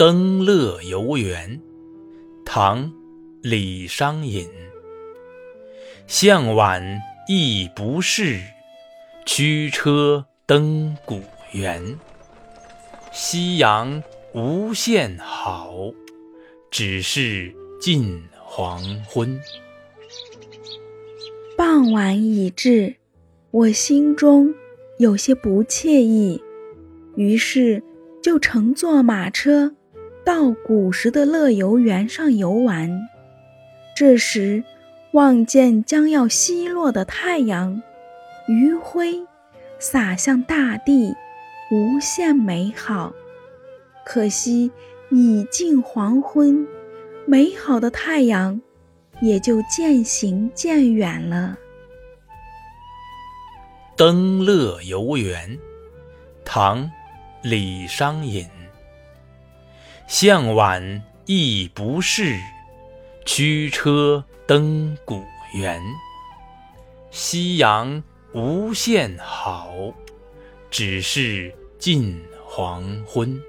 登乐游原，唐·李商隐。向晚意不适，驱车登古原。夕阳无限好，只是近黄昏。傍晚已至，我心中有些不惬意，于是就乘坐马车。到古时的乐游原上游玩，这时望见将要西落的太阳，余晖洒向大地，无限美好。可惜已近黄昏，美好的太阳也就渐行渐远了。登乐游原，唐·李商隐。向晚意不适，驱车登古原。夕阳无限好，只是近黄昏。